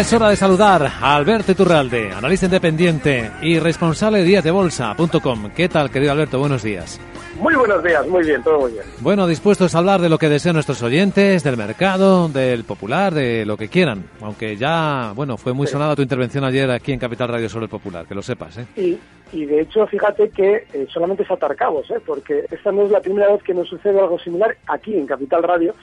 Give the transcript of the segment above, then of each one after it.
Ya es hora de saludar a Alberto Iturralde, analista independiente y responsable de díasdebolsa.com. ¿Qué tal, querido Alberto? Buenos días. Muy buenos días, muy bien, todo muy bien. Bueno, dispuestos a hablar de lo que desean nuestros oyentes, del mercado, del popular, de lo que quieran. Aunque ya, bueno, fue muy sonada tu intervención ayer aquí en Capital Radio sobre el popular, que lo sepas, ¿eh? Y, y de hecho, fíjate que eh, solamente es atar cabos, ¿eh? Porque esta no es la primera vez que nos sucede algo similar aquí en Capital Radio.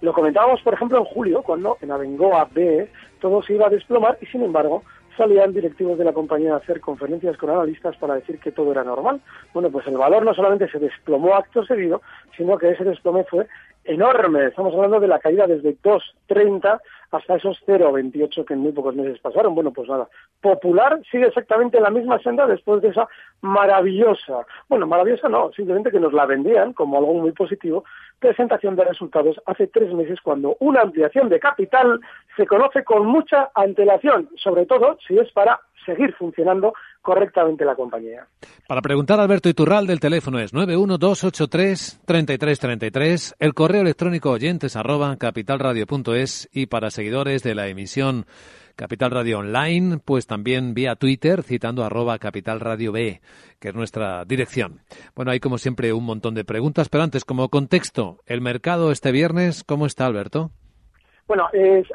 Lo comentábamos, por ejemplo, en julio, cuando en Abengoa B todo se iba a desplomar y, sin embargo, salían directivos de la compañía a hacer conferencias con analistas para decir que todo era normal. Bueno, pues el valor no solamente se desplomó acto seguido, sino que ese desplome fue enorme. Estamos hablando de la caída desde 2.30 hasta esos 0,28 que en muy pocos meses pasaron. Bueno, pues nada, Popular sigue exactamente en la misma senda después de esa maravillosa, bueno, maravillosa no, simplemente que nos la vendían como algo muy positivo, presentación de resultados hace tres meses cuando una ampliación de capital se conoce con mucha antelación, sobre todo si es para seguir funcionando correctamente la compañía. Para preguntar a Alberto Iturral del teléfono es 912833333, el correo electrónico oyentes arroba capitalradio.es y para seguidores de la emisión Capital Radio Online, pues también vía Twitter citando arroba Capital Radio B, que es nuestra dirección. Bueno, hay como siempre un montón de preguntas, pero antes como contexto, el mercado este viernes, ¿cómo está Alberto? Bueno,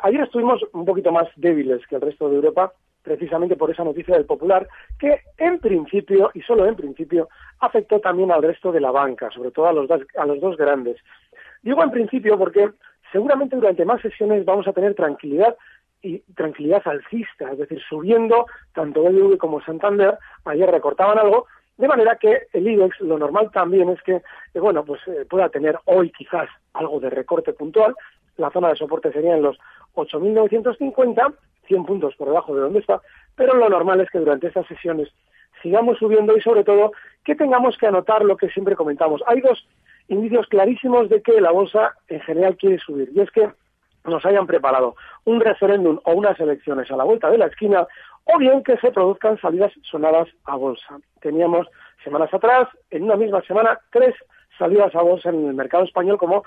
ayer estuvimos un poquito más débiles que el resto de Europa, precisamente por esa noticia del Popular, que en principio, y solo en principio, afectó también al resto de la banca, sobre todo a los dos, a los dos grandes. Digo en principio porque seguramente durante más sesiones vamos a tener tranquilidad y tranquilidad alcista, es decir, subiendo tanto BBV como Santander, ayer recortaban algo, de manera que el IBEX lo normal también es que, eh, bueno, pues eh, pueda tener hoy quizás algo de recorte puntual, la zona de soporte sería en los 8.950, 100 puntos por debajo de donde está, pero lo normal es que durante estas sesiones sigamos subiendo y sobre todo que tengamos que anotar lo que siempre comentamos. Hay dos indicios clarísimos de que la bolsa en general quiere subir y es que nos hayan preparado un referéndum o unas elecciones a la vuelta de la esquina o bien que se produzcan salidas sonadas a bolsa. Teníamos semanas atrás, en una misma semana, tres salidas a bolsa en el mercado español como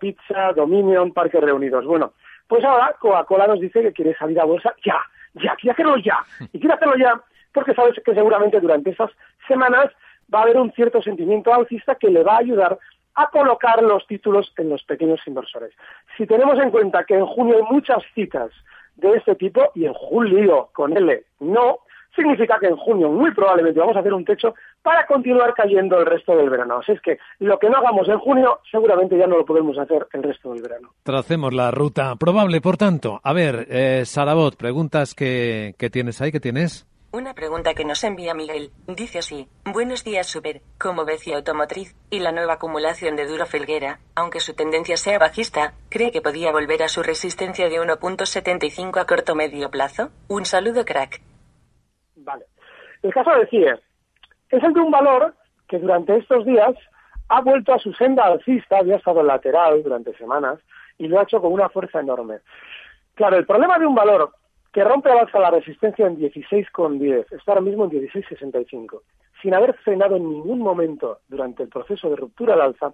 Pizza, Dominion, Parques Reunidos. Bueno, pues ahora Coca-Cola nos dice que quiere salir a bolsa ya, ya, quiere hacerlo ya. Y quiere hacerlo ya porque sabes que seguramente durante esas semanas va a haber un cierto sentimiento alcista que le va a ayudar a colocar los títulos en los pequeños inversores. Si tenemos en cuenta que en junio hay muchas citas de este tipo y en julio con L no, significa que en junio muy probablemente vamos a hacer un techo para continuar cayendo el resto del verano. Así es que lo que no hagamos en junio seguramente ya no lo podemos hacer el resto del verano. Tracemos la ruta probable, por tanto. A ver, eh, Sarabot, preguntas que, que tienes ahí, ¿qué tienes? Una pregunta que nos envía Miguel. Dice así, buenos días Super, como Beci Automotriz, y la nueva acumulación de Duro Felguera, aunque su tendencia sea bajista, ¿cree que podía volver a su resistencia de 1.75 a corto medio plazo? Un saludo crack. Vale. El caso de CIE es el de un valor que durante estos días ha vuelto a su senda alcista, había estado lateral durante semanas, y lo ha hecho con una fuerza enorme. Claro, el problema de un valor que rompe al alza la resistencia en 16,10, está ahora mismo en 16,65. sin haber frenado en ningún momento durante el proceso de ruptura al alza,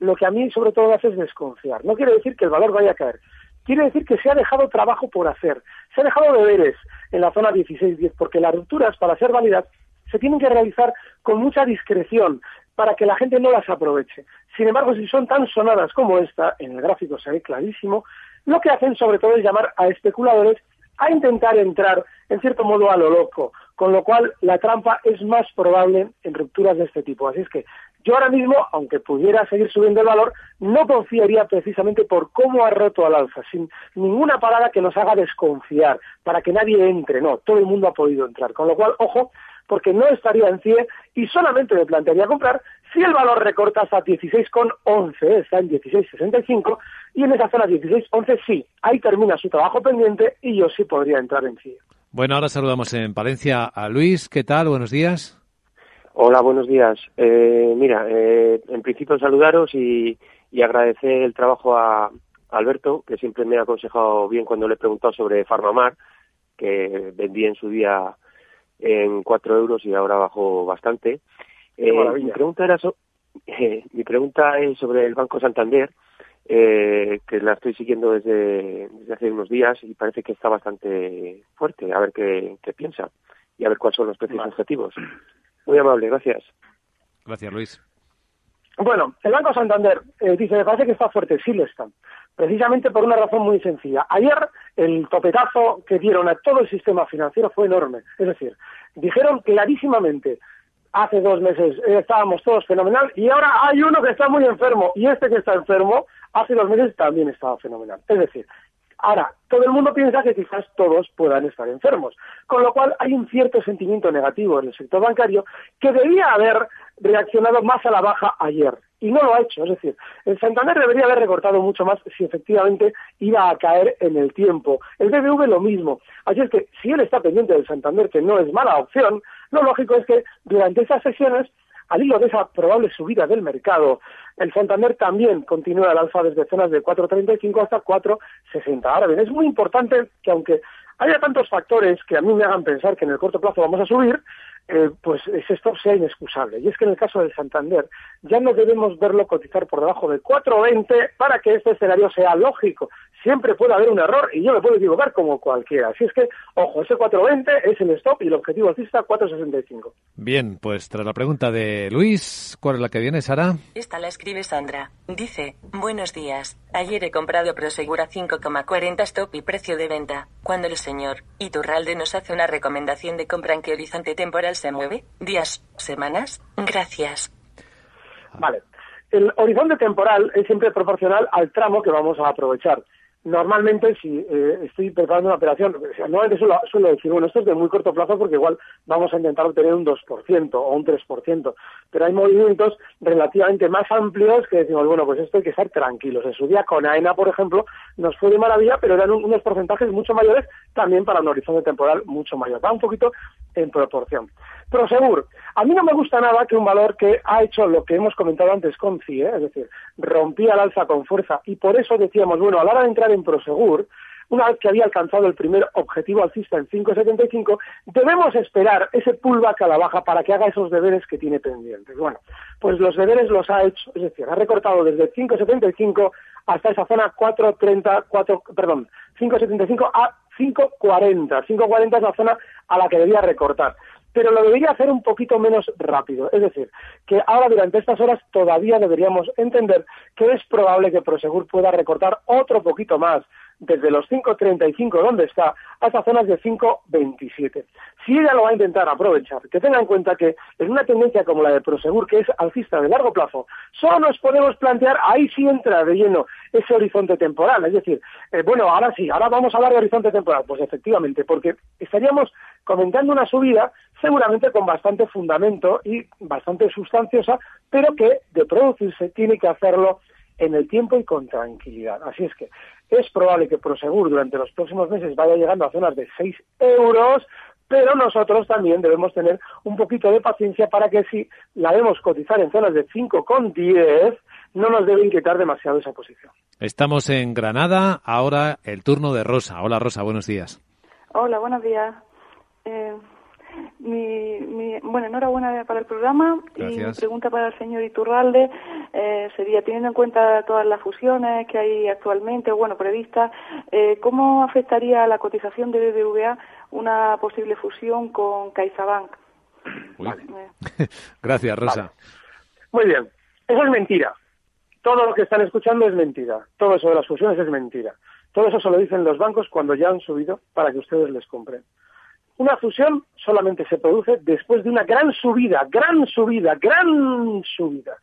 lo que a mí sobre todo hace es desconfiar. No quiere decir que el valor vaya a caer, quiere decir que se ha dejado trabajo por hacer, se ha dejado deberes en la zona 16-10, porque las rupturas, para ser válidas, se tienen que realizar con mucha discreción para que la gente no las aproveche. Sin embargo, si son tan sonadas como esta, en el gráfico se ve clarísimo, lo que hacen sobre todo es llamar a especuladores a intentar entrar, en cierto modo, a lo loco, con lo cual la trampa es más probable en rupturas de este tipo. Así es que yo ahora mismo, aunque pudiera seguir subiendo el valor, no confiaría precisamente por cómo ha roto al alza, sin ninguna parada que nos haga desconfiar, para que nadie entre. No, todo el mundo ha podido entrar. Con lo cual, ojo, porque no estaría en CIE y solamente me plantearía comprar si el valor recorta hasta 16,11, está en 16,65, y en esa zona 16,11 sí, ahí termina su trabajo pendiente y yo sí podría entrar en CIE. Bueno, ahora saludamos en Palencia a Luis. ¿Qué tal? Buenos días. Hola, buenos días. Eh, mira, eh, en principio saludaros y, y, agradecer el trabajo a Alberto, que siempre me ha aconsejado bien cuando le he preguntado sobre Farmamar, que vendí en su día en cuatro euros y ahora bajó bastante. Eh, mi pregunta era mi pregunta es sobre el Banco Santander, que la estoy siguiendo desde, hace unos días y parece que está bastante fuerte. A ver qué, piensa y a ver cuáles son los precios objetivos. Muy amable, gracias. Gracias, Luis. Bueno, el Banco Santander eh, dice, me parece que está fuerte, sí lo está. Precisamente por una razón muy sencilla. Ayer el topetazo que dieron a todo el sistema financiero fue enorme. Es decir, dijeron clarísimamente, hace dos meses eh, estábamos todos fenomenal y ahora hay uno que está muy enfermo y este que está enfermo hace dos meses también estaba fenomenal. Es decir, Ahora, todo el mundo piensa que quizás todos puedan estar enfermos, con lo cual hay un cierto sentimiento negativo en el sector bancario que debía haber reaccionado más a la baja ayer y no lo ha hecho. Es decir, el Santander debería haber recortado mucho más si efectivamente iba a caer en el tiempo. El BBV lo mismo. Así es que si él está pendiente del Santander, que no es mala opción, lo lógico es que durante esas sesiones al hilo de esa probable subida del mercado, el Santander también continúa al alza desde zonas de 4.35 hasta 4.60. Ahora bien, es muy importante que aunque haya tantos factores que a mí me hagan pensar que en el corto plazo vamos a subir, eh, pues esto sea inexcusable. Y es que en el caso del Santander ya no debemos verlo cotizar por debajo de 4.20 para que este escenario sea lógico. Siempre puede haber un error y yo me puedo equivocar como cualquiera. Así es que, ojo, ese 4.20 es el stop y el objetivo alcista 4.65. Bien, pues tras la pregunta de Luis, ¿cuál es la que viene, Sara? Esta la escribe Sandra. Dice, buenos días. Ayer he comprado Prosegura 5,40 stop y precio de venta. Cuando el señor Iturralde nos hace una recomendación de compra en qué horizonte temporal se mueve? ¿Días? ¿Semanas? Gracias. Vale. El horizonte temporal es siempre proporcional al tramo que vamos a aprovechar normalmente si eh, estoy preparando una operación, normalmente suelo, suelo, decir, bueno, esto es de muy corto plazo porque igual vamos a intentar obtener un 2% o un 3%, pero hay movimientos relativamente más amplios que decimos, bueno, pues esto hay que estar tranquilos. En su día con AENA, por ejemplo, nos fue de maravilla, pero eran unos porcentajes mucho mayores también para un horizonte temporal mucho mayor. Va un poquito en proporción. Prosegur, a mí no me gusta nada que un valor que ha hecho lo que hemos comentado antes con CIE, es decir, rompía el alza con fuerza y por eso decíamos, bueno, a la hora de entrar en Prosegur, una vez que había alcanzado el primer objetivo alcista en 5.75, debemos esperar ese pullback a la baja para que haga esos deberes que tiene pendientes. Bueno, pues los deberes los ha hecho, es decir, ha recortado desde 5.75 hasta esa zona 4.30, 4, perdón, 5.75 a 5.40. 5.40 es la zona a la que debía recortar pero lo debería hacer un poquito menos rápido. Es decir, que ahora durante estas horas todavía deberíamos entender que es probable que Prosegur pueda recortar otro poquito más desde los 5.35 donde está hasta zonas de 5.27. Si ella lo va a intentar aprovechar, que tenga en cuenta que en una tendencia como la de Prosegur, que es alcista de largo plazo, solo nos podemos plantear, ahí sí entra de lleno ese horizonte temporal. Es decir, eh, bueno, ahora sí, ahora vamos a hablar de horizonte temporal. Pues efectivamente, porque estaríamos comentando una subida seguramente con bastante fundamento y bastante sustanciosa, pero que de producirse tiene que hacerlo en el tiempo y con tranquilidad. Así es que es probable que Prosegur durante los próximos meses vaya llegando a zonas de 6 euros, pero nosotros también debemos tener un poquito de paciencia para que si la vemos cotizar en zonas de 5,10, no nos debe inquietar demasiado esa posición. Estamos en Granada, ahora el turno de Rosa. Hola Rosa, buenos días. Hola, buenos días. Eh, Mi, bueno, enhorabuena para el programa. Y mi pregunta para el señor Iturralde eh, sería, teniendo en cuenta todas las fusiones que hay actualmente, bueno, previstas, eh, ¿cómo afectaría a la cotización de BBVA una posible fusión con CaixaBank? Gracias, Rosa. Muy bien. Eso es mentira. Todo lo que están escuchando es mentira. Todo eso de las fusiones es mentira. Todo eso se lo dicen los bancos cuando ya han subido para que ustedes les compren. Una fusión solamente se produce después de una gran subida, gran subida, gran subida.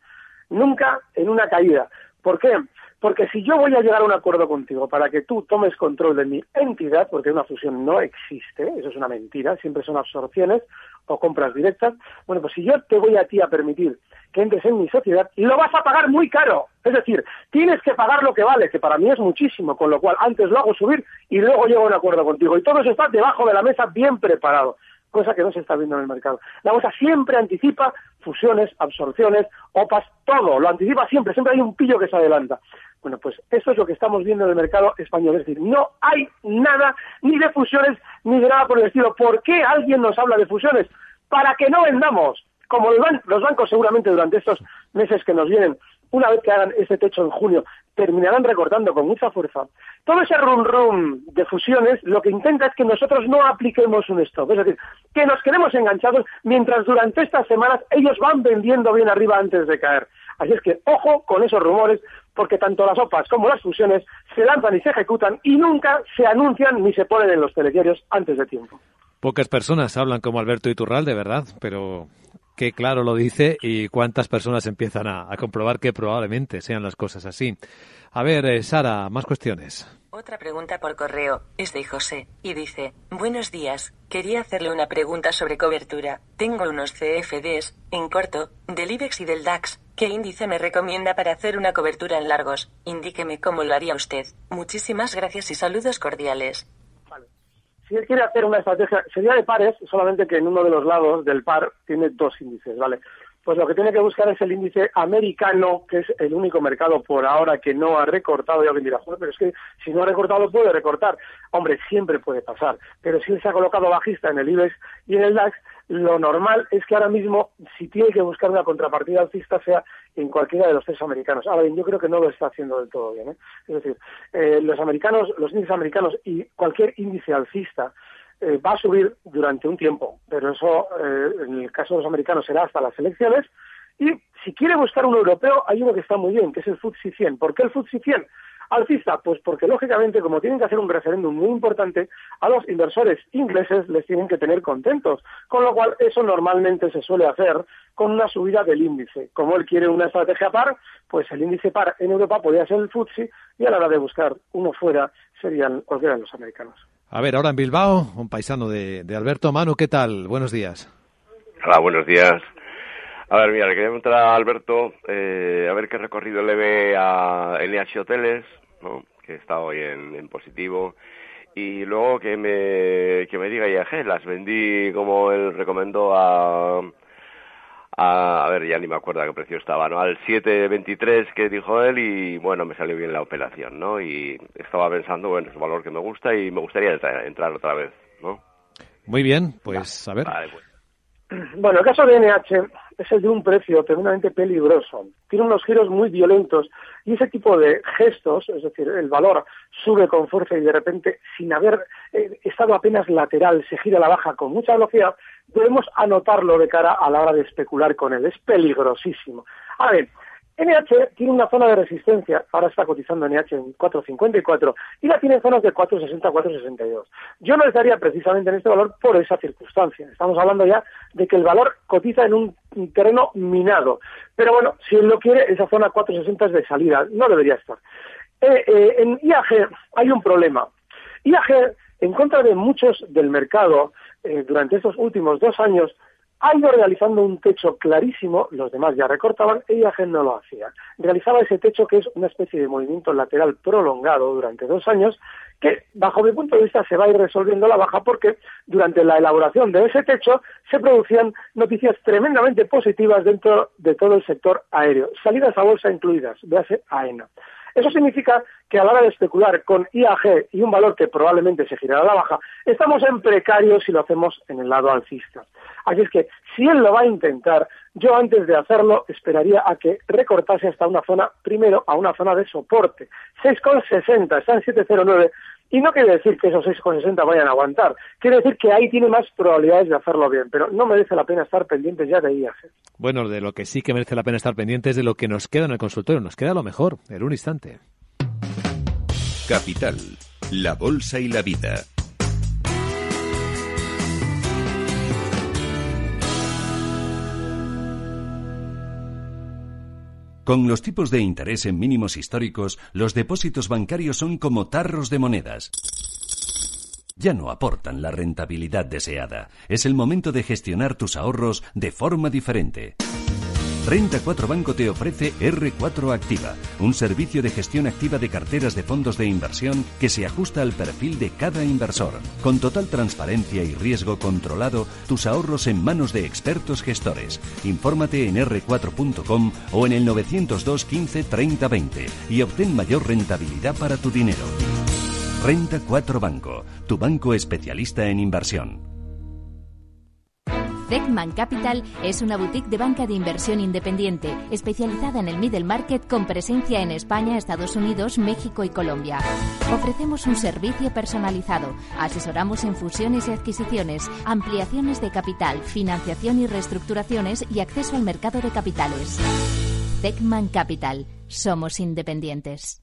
Nunca en una caída. ¿Por qué? Porque si yo voy a llegar a un acuerdo contigo para que tú tomes control de mi entidad, porque una fusión no existe, eso es una mentira, siempre son absorciones o compras directas, bueno, pues si yo te voy a ti a permitir que entres en mi sociedad, lo vas a pagar muy caro. Es decir, tienes que pagar lo que vale, que para mí es muchísimo, con lo cual antes lo hago subir y luego llego a un acuerdo contigo. Y todo eso está debajo de la mesa bien preparado, cosa que no se está viendo en el mercado. La bolsa siempre anticipa fusiones, absorciones, OPAs, todo, lo anticipa siempre, siempre hay un pillo que se adelanta. Bueno, pues eso es lo que estamos viendo en el mercado español. Es decir, no hay nada ni de fusiones ni de nada por el estilo. ¿Por qué alguien nos habla de fusiones? Para que no vendamos como los bancos seguramente durante estos meses que nos vienen, una vez que hagan ese techo en junio, terminarán recortando con mucha fuerza. Todo ese rum rum de fusiones lo que intenta es que nosotros no apliquemos un stop, es decir, que nos quedemos enganchados mientras durante estas semanas ellos van vendiendo bien arriba antes de caer. Así es que ojo con esos rumores, porque tanto las OPAs como las fusiones se lanzan y se ejecutan y nunca se anuncian ni se ponen en los telediarios antes de tiempo. Pocas personas hablan como Alberto Iturralde, ¿verdad? Pero qué claro lo dice y cuántas personas empiezan a, comprobar que probablemente sean las cosas así. A ver, eh, Sara, más cuestiones. Otra pregunta por correo es de José y dice, buenos días, quería hacerle una pregunta sobre cobertura. Tengo unos CFDs, en corto, del IBEX y del DAX. ¿Qué índice me recomienda para hacer una cobertura en largos? Indíqueme cómo lo haría usted. Muchísimas gracias y saludos cordiales si él quiere hacer una estrategia, sería de pares, solamente que en uno de los lados del par tiene dos índices, ¿vale? Pues lo que tiene que buscar es el índice americano, que es el único mercado por ahora que no ha recortado. Y alguien dirá, joder, pero es que si no ha recortado puede recortar. Hombre, siempre puede pasar. Pero si él se ha colocado bajista en el IBEX y en el DAX, lo normal es que ahora mismo, si tiene que buscar una contrapartida alcista, sea en cualquiera de los tres americanos. Ahora bien, yo creo que no lo está haciendo del todo bien. ¿eh? Es decir, eh, los americanos, los índices americanos y cualquier índice alcista eh, va a subir durante un tiempo, pero eso en el caso de los americanos será hasta las elecciones. Y si quiere buscar un europeo, hay uno que está muy bien, que es el FTSE 100. ¿Por qué el FTSE 100? Alcista, pues porque lógicamente como tienen que hacer un referéndum muy importante, a los inversores ingleses les tienen que tener contentos, con lo cual eso normalmente se suele hacer con una subida del índice. Como él quiere una estrategia par, pues el índice par en Europa podría ser el FTSE y a la hora de buscar uno fuera serían cualquiera de los americanos. A ver, ahora en Bilbao, un paisano de, Alberto. Manu, ¿qué tal? Buenos días. Hola, buenos días. A ver, mira, le quería preguntar a Alberto eh, a ver qué recorrido le ve a NH Hoteles, que está hoy en, positivo. Y luego que me, que me diga IAG, las vendí como él recomendó a, a, a ver, ya ni me acuerdo a qué precio estaba, ¿no? Al 7.23 que dijo él y bueno, me salió bien la operación, ¿no? Y estaba pensando, bueno, es un valor que me gusta y me gustaría entrar otra vez, ¿no? Muy bien, pues a ver. Pues. Bueno, el caso de NH es el de un precio tremendamente peligroso. Tiene unos giros muy violentos y ese tipo de gestos, es decir, el valor sube con fuerza y de repente, sin haber eh, estado apenas lateral, se gira a la baja con mucha velocidad, debemos anotarlo de cara a la hora de especular con él. Es peligrosísimo. A ver, NH tiene una zona de resistencia, ahora está cotizando NH en 4.54 y la tiene en zonas de 4.60, 4.62. Yo no estaría precisamente en este valor por esa circunstancia. Estamos hablando ya de que el valor cotiza en un terreno minado. Pero bueno, si él lo quiere, esa zona 4.60 es de salida, no debería estar. Eh, eh, en IAG hay un problema. IAG, en contra de muchos del mercado, eh, durante estos últimos dos años, ha ido realizando un techo clarísimo, los demás ya recortaban, e IAG no lo hacía. Realizaba ese techo que es una especie de movimiento lateral prolongado durante dos años, que bajo mi punto de vista se va a ir resolviendo la baja porque durante la elaboración de ese techo se producían noticias tremendamente positivas dentro de todo el sector aéreo, salidas a bolsa incluidas, véase AENA. Eso significa que a la hora de especular con IAG y un valor que probablemente se girará a la baja, estamos en precario si lo hacemos en el lado alcista. Así es que si él lo va a intentar, yo antes de hacerlo esperaría a que recortase hasta una zona, primero a una zona de soporte. 6,60, está en 7,09 y no quiere decir que esos 6,60 vayan a aguantar. Quiere decir que ahí tiene más probabilidades de hacerlo bien. Pero no merece la pena estar pendientes ya de IAG. Bueno, de lo que sí que merece la pena estar pendientes de lo que nos queda en el consultorio. Nos queda lo mejor, en un instante. Capital, la bolsa y la vida. Con los tipos de interés en mínimos históricos, los depósitos bancarios son como tarros de monedas. Ya no aportan la rentabilidad deseada. Es el momento de gestionar tus ahorros de forma diferente. Renta 4 Banco te ofrece R4 Activa, un servicio de gestión activa de carteras de fondos de inversión que se ajusta al perfil de cada inversor. Con total transparencia y riesgo controlado, tus ahorros en manos de expertos gestores. Infórmate en r4.com o en el 902 15 30 20 y obtén mayor rentabilidad para tu dinero. Renta 4 Banco, tu banco especialista en inversión. Beckman Capital es una boutique de banca de inversión independiente, especializada en el middle market con presencia en España, Estados Unidos, México y Colombia. Ofrecemos un servicio personalizado, asesoramos en fusiones y adquisiciones, ampliaciones de capital, financiación y reestructuraciones y acceso al mercado de capitales. Beckman Capital, somos independientes.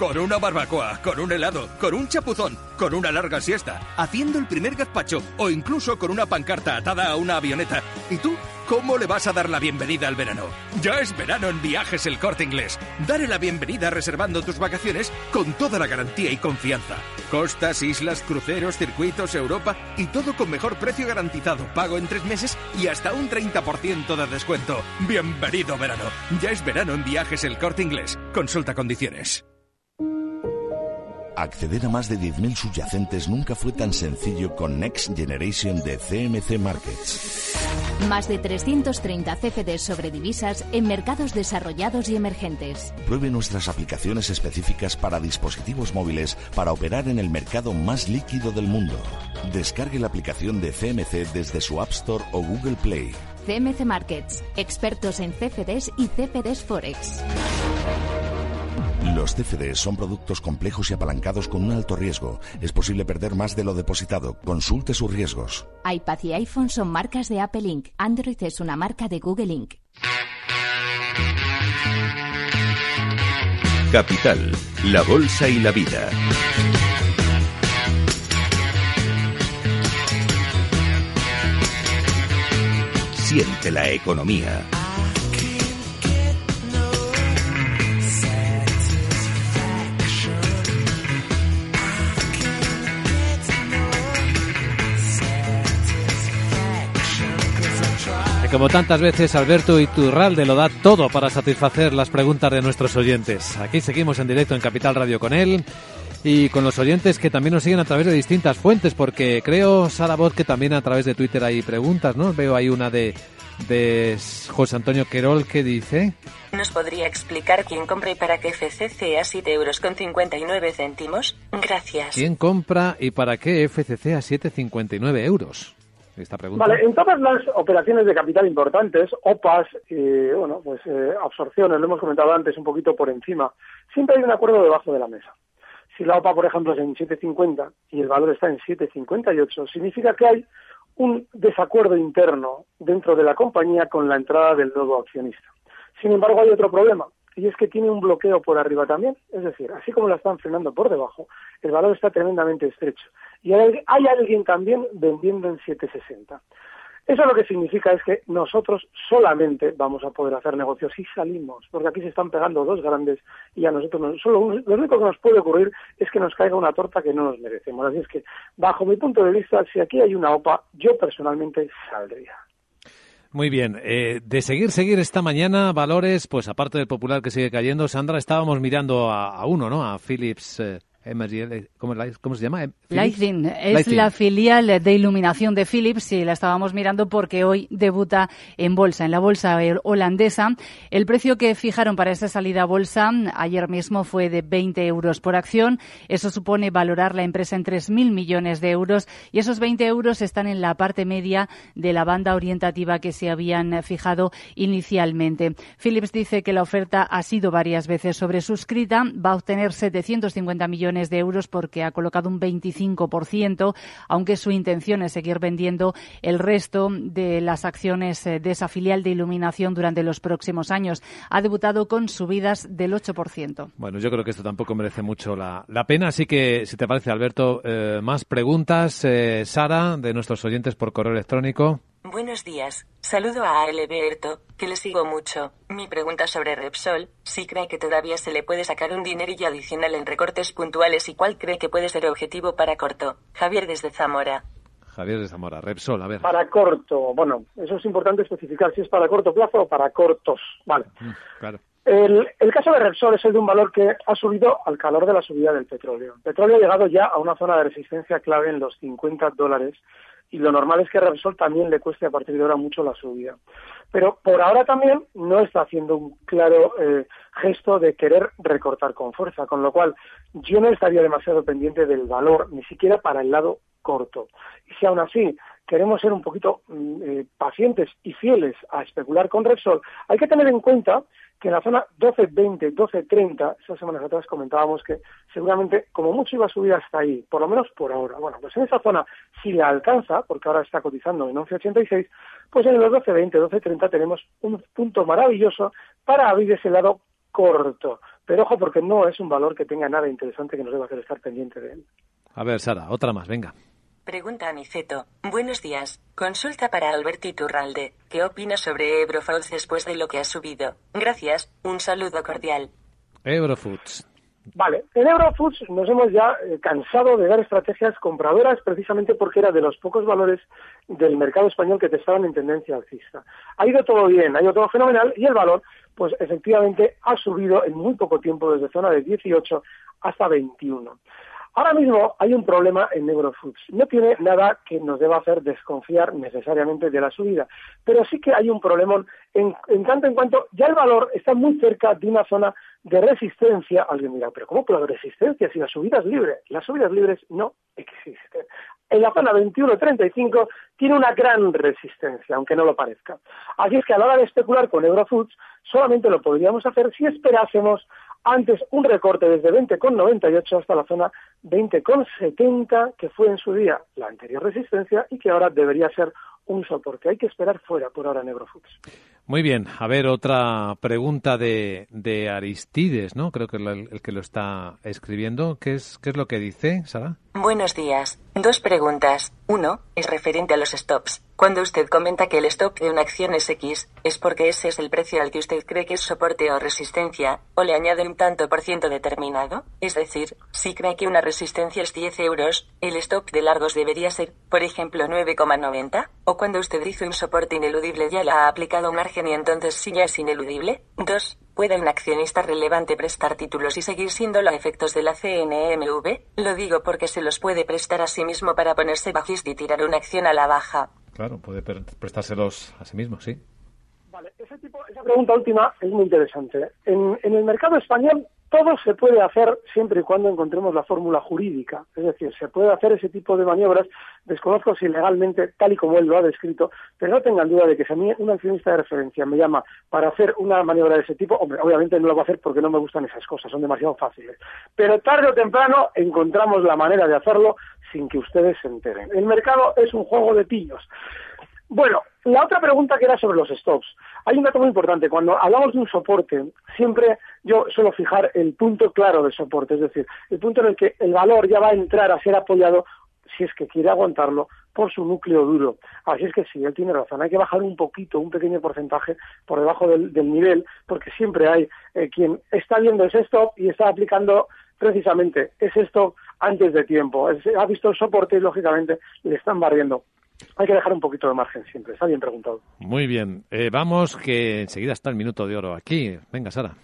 Con una barbacoa, con un helado, con un chapuzón, con una larga siesta, haciendo el primer gazpacho o incluso con una pancarta atada a una avioneta. ¿Y tú? ¿Cómo le vas a dar la bienvenida al verano? Ya es verano en Viajes El Corte Inglés. Dale la bienvenida reservando tus vacaciones con toda la garantía y confianza. Costas, islas, cruceros, circuitos, Europa y todo con mejor precio garantizado, pago en tres meses y hasta un 30% de descuento. Bienvenido verano. Ya es verano en Viajes El Corte Inglés. Consulta condiciones. Acceder a más de 10.000 subyacentes nunca fue tan sencillo con Next Generation de CMC Markets. Más de 330 CFDs sobre divisas en mercados desarrollados y emergentes. Pruebe nuestras aplicaciones específicas para dispositivos móviles para operar en el mercado más líquido del mundo. Descargue la aplicación de CMC desde su App Store o Google Play. CMC Markets, expertos en CFDs y CFDs Forex. Los CFDs son productos complejos y apalancados con un alto riesgo. Es posible perder más de lo depositado. Consulte sus riesgos. iPad y iPhone son marcas de Apple Inc. Android es una marca de Google Inc. Capital, la bolsa y la vida. Siente la economía. Como tantas veces, Alberto Iturralde lo da todo para satisfacer las preguntas de nuestros oyentes. Aquí seguimos en directo en Capital Radio con él y con los oyentes que también nos siguen a través de distintas fuentes, porque creo, Sara Bot, que también a través de Twitter hay preguntas, ¿no? Veo ahí una de, de José Antonio Querol que dice... ¿Nos podría explicar quién compra y para qué FCC a 7 euros con 59 céntimos? Gracias. ¿Quién compra y para qué FCC a 7,59 euros? Vale, en todas las operaciones de capital importantes, OPAs, y bueno, pues eh, absorciones, lo hemos comentado antes un poquito por encima, siempre hay un acuerdo debajo de la mesa. Si la OPA, por ejemplo, es en 7.50 y el valor está en 7.58, significa que hay un desacuerdo interno dentro de la compañía con la entrada del nuevo accionista. Sin embargo, hay otro problema, y es que tiene un bloqueo por arriba también, es decir, así como la están frenando por debajo, el valor está tremendamente estrecho. Y hay, alguien también vendiendo en 760. Eso lo que significa es que nosotros solamente vamos a poder hacer negocios si salimos, porque aquí se están pegando dos grandes y a nosotros no, solo lo único que nos puede ocurrir es que nos caiga una torta que no nos merecemos. Así es que, bajo mi punto de vista, si aquí hay una OPA, yo personalmente saldría. Muy bien. Eh, de seguir, seguir esta mañana, valores, pues aparte del popular que sigue cayendo, Sandra, estábamos mirando a, uno, ¿no? A Philips. Eh, ¿cómo, se llama? Lighting. Es la filial de iluminación de Philips y la estábamos mirando porque hoy debuta en bolsa, en la bolsa holandesa. El precio que fijaron para esta salida a bolsa ayer mismo fue de 20 euros por acción. Eso supone valorar la empresa en 3.000 millones de euros y esos 20 euros están en la parte media de la banda orientativa que se habían fijado inicialmente. Philips dice que la oferta ha sido varias veces sobresuscrita, va a obtener 750 millones de euros porque ha colocado un 25%, aunque su intención es seguir vendiendo el resto de las acciones eh, de esa filial de iluminación durante los próximos años. Ha debutado con subidas del 8%. Bueno, yo creo que esto tampoco merece mucho la, pena, así que si te parece, Alberto, eh, más preguntas. Eh, Sara, de nuestros oyentes por correo electrónico. Buenos días. Saludo a Alberto, que le sigo mucho. Mi pregunta sobre Repsol, si cree que todavía se le puede sacar un dinerillo adicional en recortes puntuales y cuál cree que puede ser objetivo para corto. Javier desde Zamora. Javier desde Zamora. Repsol, a ver. Para corto. Bueno, eso es importante especificar si es para corto plazo o para cortos. Vale. Mm, claro. El, el, caso de Repsol es el de un valor que ha subido al calor de la subida del petróleo. El petróleo ha llegado ya a una zona de resistencia clave en los 50 dólares y lo normal es que Repsol también le cueste a partir de ahora mucho la subida. Pero por ahora también no está haciendo un claro eh, gesto de querer recortar con fuerza, con lo cual yo no estaría demasiado pendiente del valor, ni siquiera para el lado corto. Y si aún así queremos ser un poquito mm, eh, pacientes y fieles a especular con Repsol, hay que tener en cuenta que en la zona 12.20, 12.30, esas semanas atrás comentábamos que seguramente como mucho iba a subir hasta ahí, por lo menos por ahora. Bueno, pues en esa zona, si le alcanza, porque ahora está cotizando en 11.86, pues en los 12.20, 12.30 tenemos un punto maravilloso para abrir ese lado corto. Pero ojo, porque no es un valor que tenga nada interesante que nos deba hacer estar pendiente de él. A ver, Sara, otra más, venga. Pregunta Aniceto. Buenos días. Consulta para Alberto Iturralde. ¿Qué opina sobre Eurofoods después de lo que ha subido? Gracias. Un saludo cordial. Eurofoods. Vale, en Eurofoods nos hemos ya eh, cansado de dar estrategias compradoras precisamente porque era de los pocos valores del mercado español que te estaban en tendencia alcista. Ha ido todo bien, ha ido todo fenomenal y el valor, pues efectivamente ha subido en muy poco tiempo desde zona de 18 hasta 21. Ahora mismo hay un problema en Eurofoods. No tiene nada que nos deba hacer desconfiar necesariamente de la subida, pero sí que hay un problema en, tanto en cuanto ya el valor está muy cerca de una zona de resistencia. Alguien dirá, pero ¿cómo puede haber resistencia si la subida es libre? Las subidas libres no existen. En la zona 21.35 tiene una gran resistencia, aunque no lo parezca. Así es que a la hora de especular con Eurofoods solamente lo podríamos hacer si esperásemos antes un recorte desde 20,98 hasta la zona 20,70, que fue en su día la anterior resistencia y que ahora debería ser un soporte. Hay que esperar fuera por ahora en Eurofoods. Muy bien, a ver, otra pregunta de, de Aristides, ¿no? Creo que es el, que lo está escribiendo. ¿Qué es, ¿Qué es lo que dice, Sara? Buenos días. Dos preguntas. Uno, es referente a los stops. Cuando usted comenta que el stop de una acción es X, ¿es porque ese es el precio al que usted cree que es soporte o resistencia, o le añade un tanto por ciento determinado? Es decir, si cree que una resistencia es 10 euros, ¿el stop de largos debería ser, por ejemplo, 9,90? ¿O cuando usted dice un soporte ineludible ya la ha aplicado un margen y entonces sí ya es ineludible? Dos, ¿Puede un accionista relevante prestar títulos y seguir siendo los efectos de la CNMV? Lo digo porque se los puede prestar a sí mismo para ponerse bajista y tirar una acción a la baja. Claro, puede prestárselos a sí mismo, sí. Vale, ese tipo, esa pregunta última es muy interesante. En, en el mercado español todo se puede hacer siempre y cuando encontremos la fórmula jurídica. Es decir, se puede hacer ese tipo de maniobras. Desconozco si legalmente, tal y como él lo ha descrito, pero no tengan duda de que si a mí un accionista de referencia me llama para hacer una maniobra de ese tipo, hombre, obviamente no lo va a hacer porque no me gustan esas cosas, son demasiado fáciles. Pero tarde o temprano encontramos la manera de hacerlo sin que ustedes se enteren. El mercado es un juego de pillos. Bueno, la otra pregunta que era sobre los stops. Hay un dato muy importante. Cuando hablamos de un soporte, siempre yo suelo fijar el punto claro de soporte, es decir, el punto en el que el valor ya va a entrar a ser apoyado si es que quiere aguantarlo, por su núcleo duro. Así es que sí, él tiene razón. Hay que bajar un poquito, un pequeño porcentaje por debajo del, nivel, porque siempre hay eh, quien está viendo ese stop y está aplicando precisamente ese stop antes de tiempo. ha visto el soporte y, lógicamente, le están barriendo. Hay que dejar un poquito de margen siempre. Está bien preguntado. Muy bien. Eh, vamos, que enseguida está el minuto de oro aquí. Venga, Sara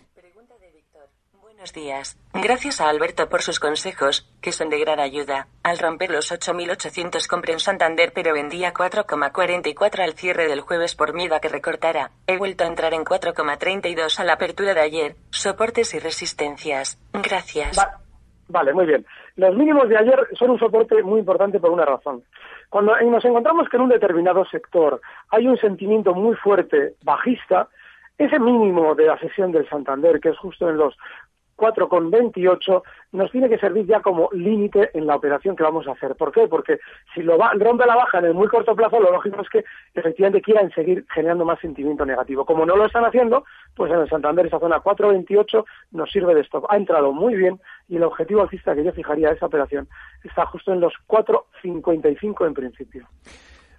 días. Gracias a Alberto por sus consejos, que son de gran ayuda. Al romper los 8.800 compré en Santander pero vendía 4,44 al cierre del jueves por miedo a que recortara. He vuelto a entrar en 4,32 a la apertura de ayer. Soportes y resistencias. Gracias. vale, muy bien. Los mínimos de ayer son un soporte muy importante por una razón. Cuando nos encontramos que en un determinado sector hay un sentimiento muy fuerte bajista, ese mínimo de la sesión del Santander, que es justo en los 4,28 nos tiene que servir ya como límite en la operación que vamos a hacer. ¿Por qué? Porque si lo va, rompe la baja en el muy corto plazo, lo lógico es que efectivamente quieran seguir generando más sentimiento negativo. Como no lo están haciendo, pues en el Santander esa zona 4,28 nos sirve de stop. Ha entrado muy bien y el objetivo alcista que yo fijaría a esa operación está justo en los 4,55 en principio.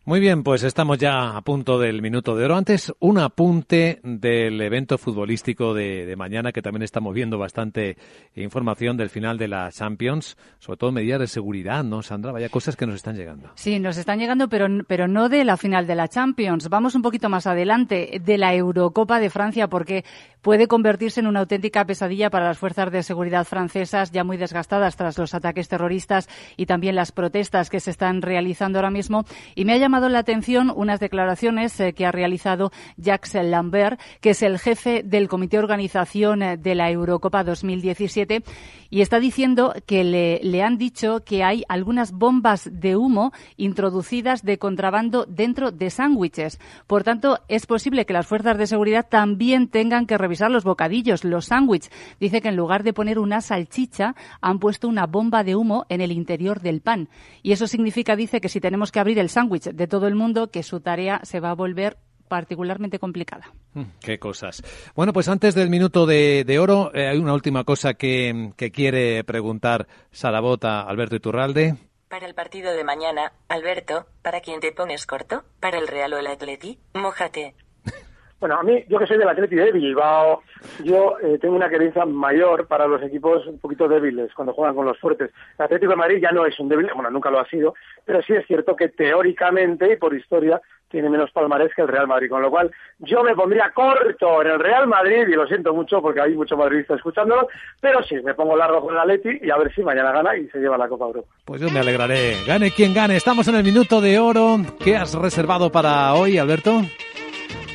Muy bien, pues estamos ya a punto del minuto de oro. Antes, un apunte del evento futbolístico de, mañana, que también estamos viendo bastante información del final de la Champions, sobre todo medidas de seguridad, ¿no, Sandra? Vaya cosas que nos están llegando. Sí, nos están llegando, pero, pero no de la final de la Champions. Vamos un poquito más adelante, de la Eurocopa de Francia, porque puede convertirse en una auténtica pesadilla para las fuerzas de seguridad francesas, ya muy desgastadas tras los ataques terroristas y también las protestas que se están realizando ahora mismo. Y me ha llamado llamado la atención unas declaraciones eh, que ha realizado Jacques Lambert, que es el jefe del Comité de Organización eh, de la Eurocopa 2017, y está diciendo que le, le han dicho que hay algunas bombas de humo introducidas de contrabando dentro de sándwiches. Por tanto, es posible que las fuerzas de seguridad también tengan que revisar los bocadillos, los sándwiches. Dice que en lugar de poner una salchicha, han puesto una bomba de humo en el interior del pan. Y eso significa, dice, que si tenemos que abrir el sándwich de todo el mundo que su tarea se va a volver particularmente complicada. Mm, qué cosas. Bueno, pues antes del minuto de, oro, eh, hay una última cosa que, que quiere preguntar Sarabota, Alberto Iturralde. Para el partido de mañana, Alberto, ¿para quién te pones corto? ¿Para el Real o el Atleti? Mójate. Bueno, a mí, yo que soy del Atleti de Bilbao, yo eh, tengo una querencia mayor para los equipos un poquito débiles cuando juegan con los fuertes. El Atlético de Madrid ya no es un débil, bueno, nunca lo ha sido, pero sí es cierto que teóricamente y por historia tiene menos palmarés que el Real Madrid, con lo cual yo me pondría corto en el Real Madrid y lo siento mucho porque hay muchos madridistas escuchándolo, pero sí, me pongo largo con el Atleti y a ver si mañana gana y se lleva la Copa Europa. Pues yo me alegraré. Gane quien gane. Estamos en el minuto de oro. ¿Qué has reservado para hoy, Alberto?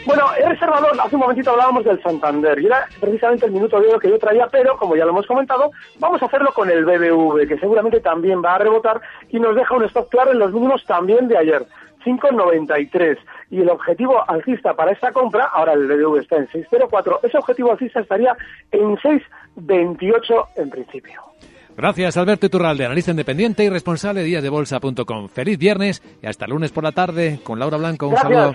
Bueno, he reservado, hace un momentito hablábamos del Santander y era precisamente el minuto de oro que yo traía, pero como ya lo hemos comentado, vamos a hacerlo con el BBV, que seguramente también va a rebotar y nos deja un stop claro en los mínimos también de ayer. 5,93. Y el objetivo alcista para esta compra, ahora el BBV está en 6,04, ese objetivo alcista estaría en 6,28 en principio. Gracias, Alberto Iturralde, analista independiente y responsable de díasdebolsa.com. Feliz viernes y hasta el lunes por la tarde con Laura Blanco. Un saludo.